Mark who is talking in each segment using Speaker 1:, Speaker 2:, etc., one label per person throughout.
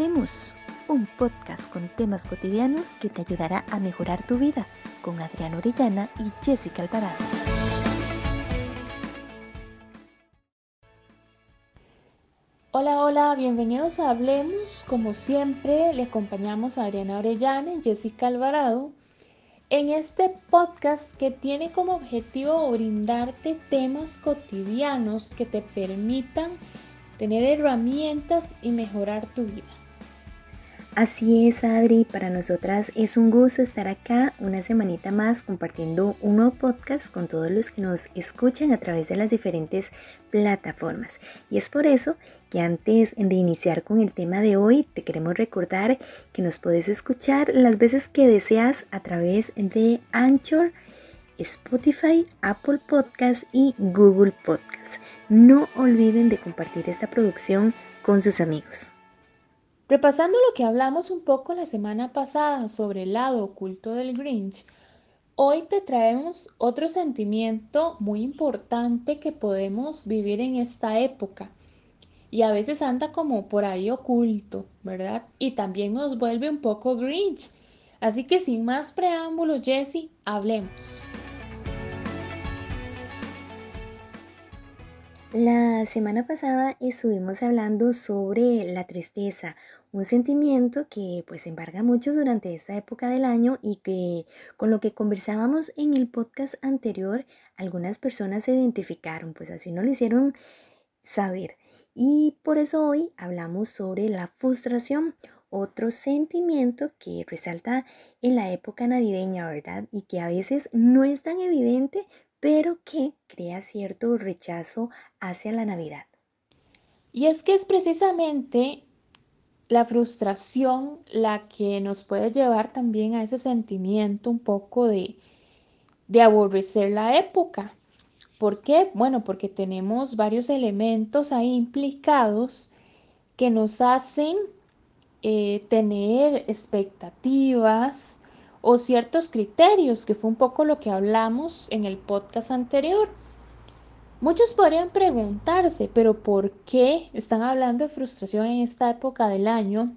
Speaker 1: Hablemos, un podcast con temas cotidianos que te ayudará a mejorar tu vida con Adriana Orellana y Jessica Alvarado.
Speaker 2: Hola, hola, bienvenidos a Hablemos. Como siempre, le acompañamos a Adriana Orellana y Jessica Alvarado en este podcast que tiene como objetivo brindarte temas cotidianos que te permitan tener herramientas y mejorar tu vida.
Speaker 1: Así es, Adri, para nosotras es un gusto estar acá una semanita más compartiendo un nuevo podcast con todos los que nos escuchan a través de las diferentes plataformas. Y es por eso que antes de iniciar con el tema de hoy, te queremos recordar que nos puedes escuchar las veces que deseas a través de Anchor, Spotify, Apple Podcast y Google Podcast. No olviden de compartir esta producción con sus amigos.
Speaker 2: Repasando lo que hablamos un poco la semana pasada sobre el lado oculto del Grinch, hoy te traemos otro sentimiento muy importante que podemos vivir en esta época y a veces anda como por ahí oculto, ¿verdad? Y también nos vuelve un poco Grinch. Así que sin más preámbulos, Jesse, hablemos.
Speaker 1: La semana pasada estuvimos hablando sobre la tristeza, un sentimiento que pues embarga mucho durante esta época del año y que con lo que conversábamos en el podcast anterior algunas personas se identificaron, pues así no lo hicieron saber. Y por eso hoy hablamos sobre la frustración, otro sentimiento que resalta en la época navideña, ¿verdad? Y que a veces no es tan evidente, pero que crea cierto rechazo hacia la Navidad.
Speaker 2: Y es que es precisamente la frustración la que nos puede llevar también a ese sentimiento un poco de, de aborrecer la época. ¿Por qué? Bueno, porque tenemos varios elementos ahí implicados que nos hacen eh, tener expectativas, o ciertos criterios, que fue un poco lo que hablamos en el podcast anterior. Muchos podrían preguntarse, pero ¿por qué están hablando de frustración en esta época del año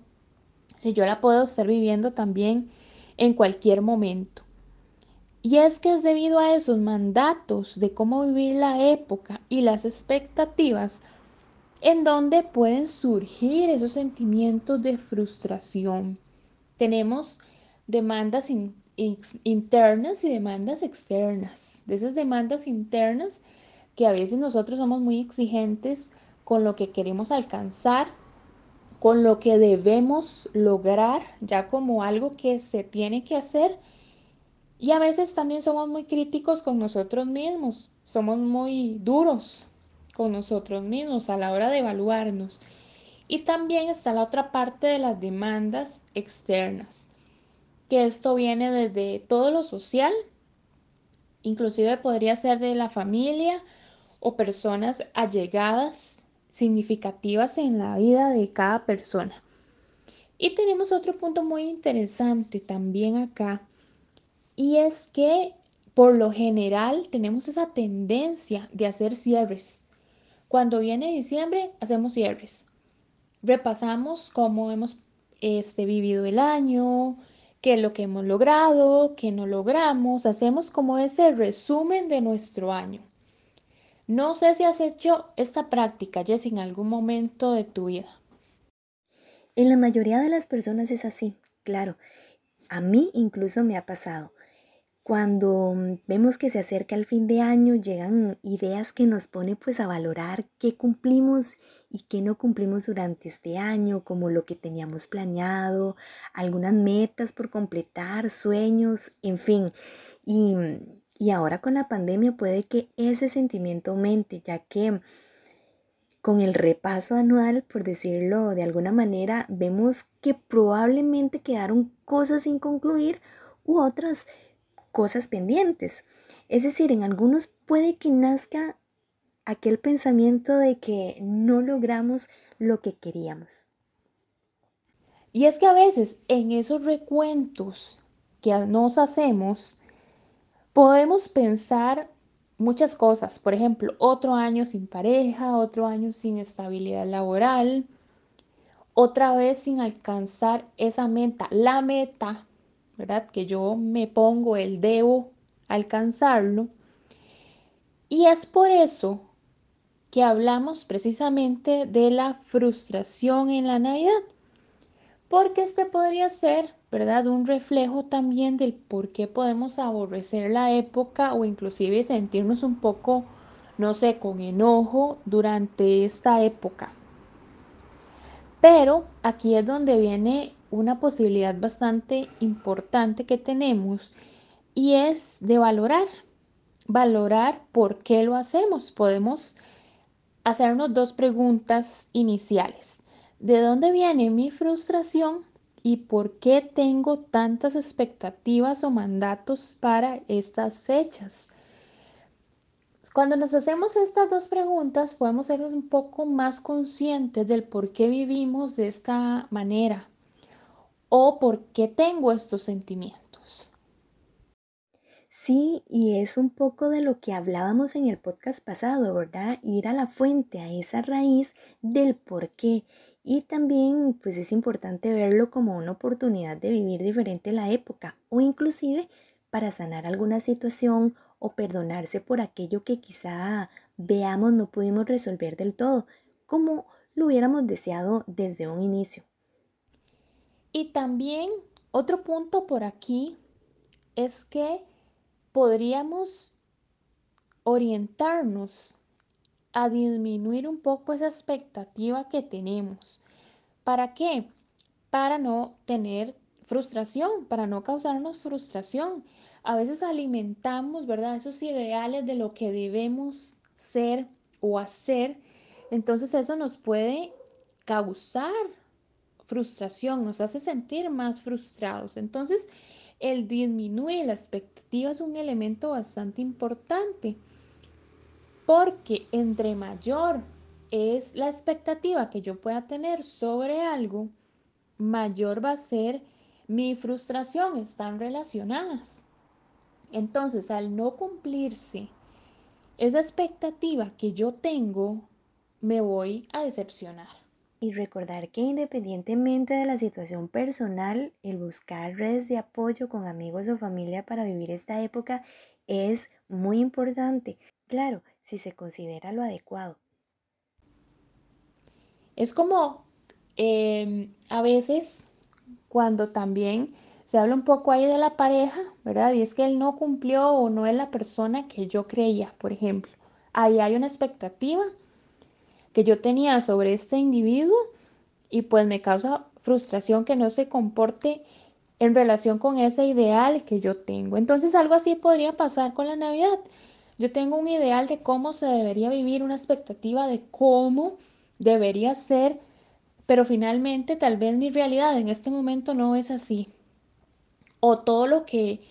Speaker 2: si yo la puedo estar viviendo también en cualquier momento? Y es que es debido a esos mandatos de cómo vivir la época y las expectativas en donde pueden surgir esos sentimientos de frustración. Tenemos demandas internas y demandas externas. De esas demandas internas que a veces nosotros somos muy exigentes con lo que queremos alcanzar, con lo que debemos lograr, ya como algo que se tiene que hacer. Y a veces también somos muy críticos con nosotros mismos, somos muy duros con nosotros mismos a la hora de evaluarnos. Y también está la otra parte de las demandas externas que esto viene desde todo lo social, inclusive podría ser de la familia o personas allegadas, significativas en la vida de cada persona. Y tenemos otro punto muy interesante también acá, y es que por lo general tenemos esa tendencia de hacer cierres. Cuando viene diciembre, hacemos cierres. Repasamos cómo hemos este, vivido el año, qué es lo que hemos logrado, qué no logramos. Hacemos como ese resumen de nuestro año. No sé si has hecho esta práctica, Jess, en algún momento de tu vida.
Speaker 1: En la mayoría de las personas es así, claro. A mí incluso me ha pasado. Cuando vemos que se acerca el fin de año, llegan ideas que nos ponen pues a valorar qué cumplimos y qué no cumplimos durante este año, como lo que teníamos planeado, algunas metas por completar, sueños, en fin. Y, y ahora con la pandemia puede que ese sentimiento aumente, ya que con el repaso anual, por decirlo de alguna manera, vemos que probablemente quedaron cosas sin concluir u otras cosas pendientes. Es decir, en algunos puede que nazca aquel pensamiento de que no logramos lo que queríamos.
Speaker 2: Y es que a veces en esos recuentos que nos hacemos, podemos pensar muchas cosas. Por ejemplo, otro año sin pareja, otro año sin estabilidad laboral, otra vez sin alcanzar esa meta, la meta, ¿verdad? Que yo me pongo el debo alcanzarlo. Y es por eso que hablamos precisamente de la frustración en la Navidad, porque este podría ser, ¿verdad? Un reflejo también del por qué podemos aborrecer la época o inclusive sentirnos un poco, no sé, con enojo durante esta época. Pero aquí es donde viene una posibilidad bastante importante que tenemos y es de valorar, valorar por qué lo hacemos. Podemos hacernos dos preguntas iniciales. ¿De dónde viene mi frustración y por qué tengo tantas expectativas o mandatos para estas fechas? Cuando nos hacemos estas dos preguntas, podemos ser un poco más conscientes del por qué vivimos de esta manera o por qué tengo estos sentimientos.
Speaker 1: Sí, y es un poco de lo que hablábamos en el podcast pasado, ¿verdad? Ir a la fuente, a esa raíz del por qué. Y también pues es importante verlo como una oportunidad de vivir diferente la época o inclusive para sanar alguna situación o perdonarse por aquello que quizá veamos no pudimos resolver del todo, como lo hubiéramos deseado desde un inicio.
Speaker 2: Y también otro punto por aquí es que podríamos orientarnos a disminuir un poco esa expectativa que tenemos. ¿Para qué? Para no tener frustración, para no causarnos frustración a veces alimentamos, ¿verdad? Esos ideales de lo que debemos ser o hacer. Entonces eso nos puede causar frustración, nos hace sentir más frustrados. Entonces, el disminuir la expectativa es un elemento bastante importante porque entre mayor es la expectativa que yo pueda tener sobre algo, mayor va a ser mi frustración. Están relacionadas. Entonces, al no cumplirse esa expectativa que yo tengo, me voy a decepcionar.
Speaker 1: Y recordar que independientemente de la situación personal, el buscar redes de apoyo con amigos o familia para vivir esta época es muy importante. Claro, si se considera lo adecuado.
Speaker 2: Es como em, a veces cuando también se habla un poco ahí de la pareja, ¿verdad? Y es que él no cumplió o no es la persona que yo creía, por ejemplo. Ahí hay una expectativa que yo tenía sobre este individuo y pues me causa frustración que no se comporte en relación con ese ideal que yo tengo. Entonces algo así podría pasar con la Navidad. Yo tengo un ideal de cómo se debería vivir, una expectativa de cómo debería ser, pero finalmente tal vez mi realidad en este momento no es así o todo lo que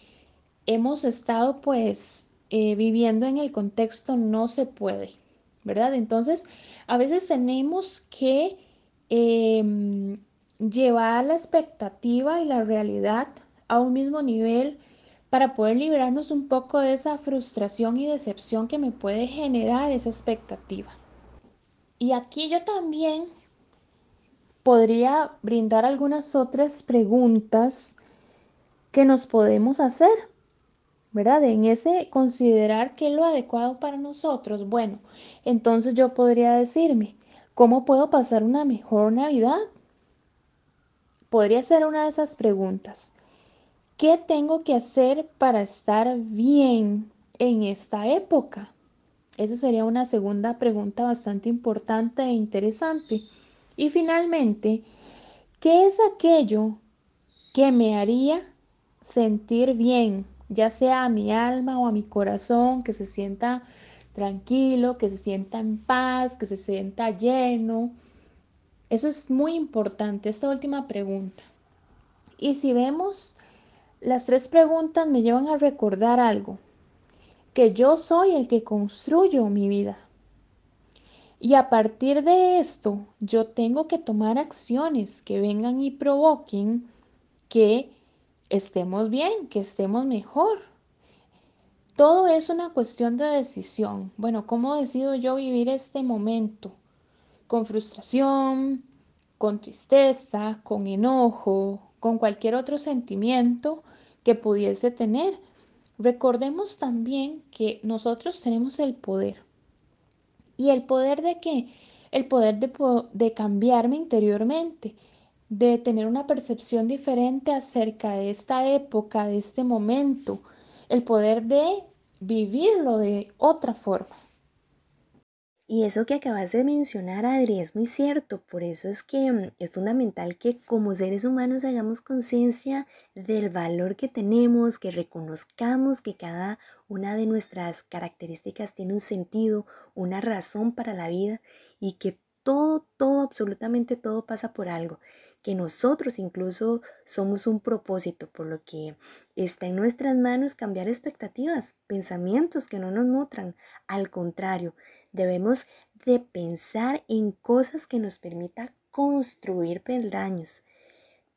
Speaker 2: hemos estado pues eh, viviendo en el contexto no se puede, ¿verdad? Entonces, a veces tenemos que em, llevar la expectativa y la realidad a un mismo nivel para poder liberarnos un poco de esa frustración y decepción que me puede generar esa expectativa. Y aquí yo también podría brindar algunas otras preguntas que nos podemos hacer, ¿verdad? En ese considerar qué es lo adecuado para nosotros. Bueno, entonces yo podría decirme, ¿cómo puedo pasar una mejor Navidad? Podría ser una de esas preguntas. ¿Qué tengo que hacer para estar bien en esta época? Esa sería una segunda pregunta bastante importante e interesante. Y finalmente, ¿qué es aquello que me haría sentir bien, ya sea a mi alma o a mi corazón, que se sienta tranquilo, que se sienta en paz, que se sienta lleno. Eso es muy importante, esta última pregunta. Y si vemos, las tres preguntas me llevan a recordar algo, que yo soy el que construyo mi vida. Y a partir de esto, yo tengo que tomar acciones que vengan y provoquen que estemos bien, que estemos mejor. Todo es una cuestión de decisión. Bueno, ¿cómo decido yo vivir este momento? ¿Con frustración? con tristeza, con enojo, con cualquier otro sentimiento que pudiese tener. Recordemos también que nosotros tenemos el poder. ¿Y el poder de qué? El poder de, de cambiarme interiormente, de tener una percepción diferente acerca de esta época, de este momento, el poder de vivirlo de otra forma.
Speaker 1: Y eso que acabas de mencionar, Adri, es muy cierto. Por eso es que mm, es fundamental que como seres humanos hagamos conciencia del valor que tenemos, que reconozcamos que cada una de nuestras características tiene un sentido, una razón para la vida y que todo, todo, absolutamente todo pasa por algo que nosotros incluso somos un propósito, por lo que está en nuestras manos cambiar expectativas, pensamientos que no nos nutran. Al contrario, debemos de pensar en cosas que nos permitan construir peldaños.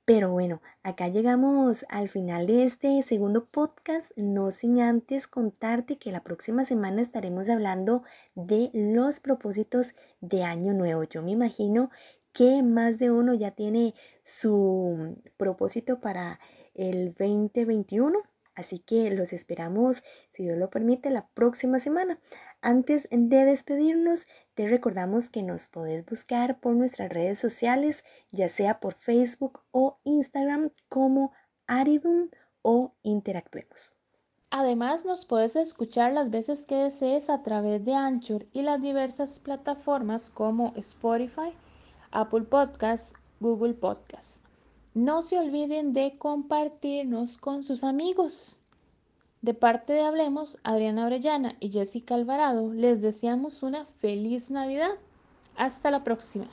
Speaker 1: Pero bueno, acá llegamos al final de este segundo podcast, no sin antes contarte que la próxima semana estaremos hablando de los propósitos de año nuevo. Yo me imagino que más de uno ya tiene su propósito para el 2021. Así que los esperamos, si Dios lo permite, la próxima semana. Antes de despedirnos, te recordamos que nos podés buscar por nuestras redes sociales, ya sea por Facebook o Instagram como Aridum o Interactuemos.
Speaker 2: Además, nos puedes escuchar las veces que desees a través de Anchor y las diversas plataformas como Spotify, Apple Podcast, Google Podcast. No se olviden de compartirnos con sus amigos. De parte de Hablemos, Adriana Orellana y Jessica Alvarado les deseamos una feliz Navidad. Hasta la próxima.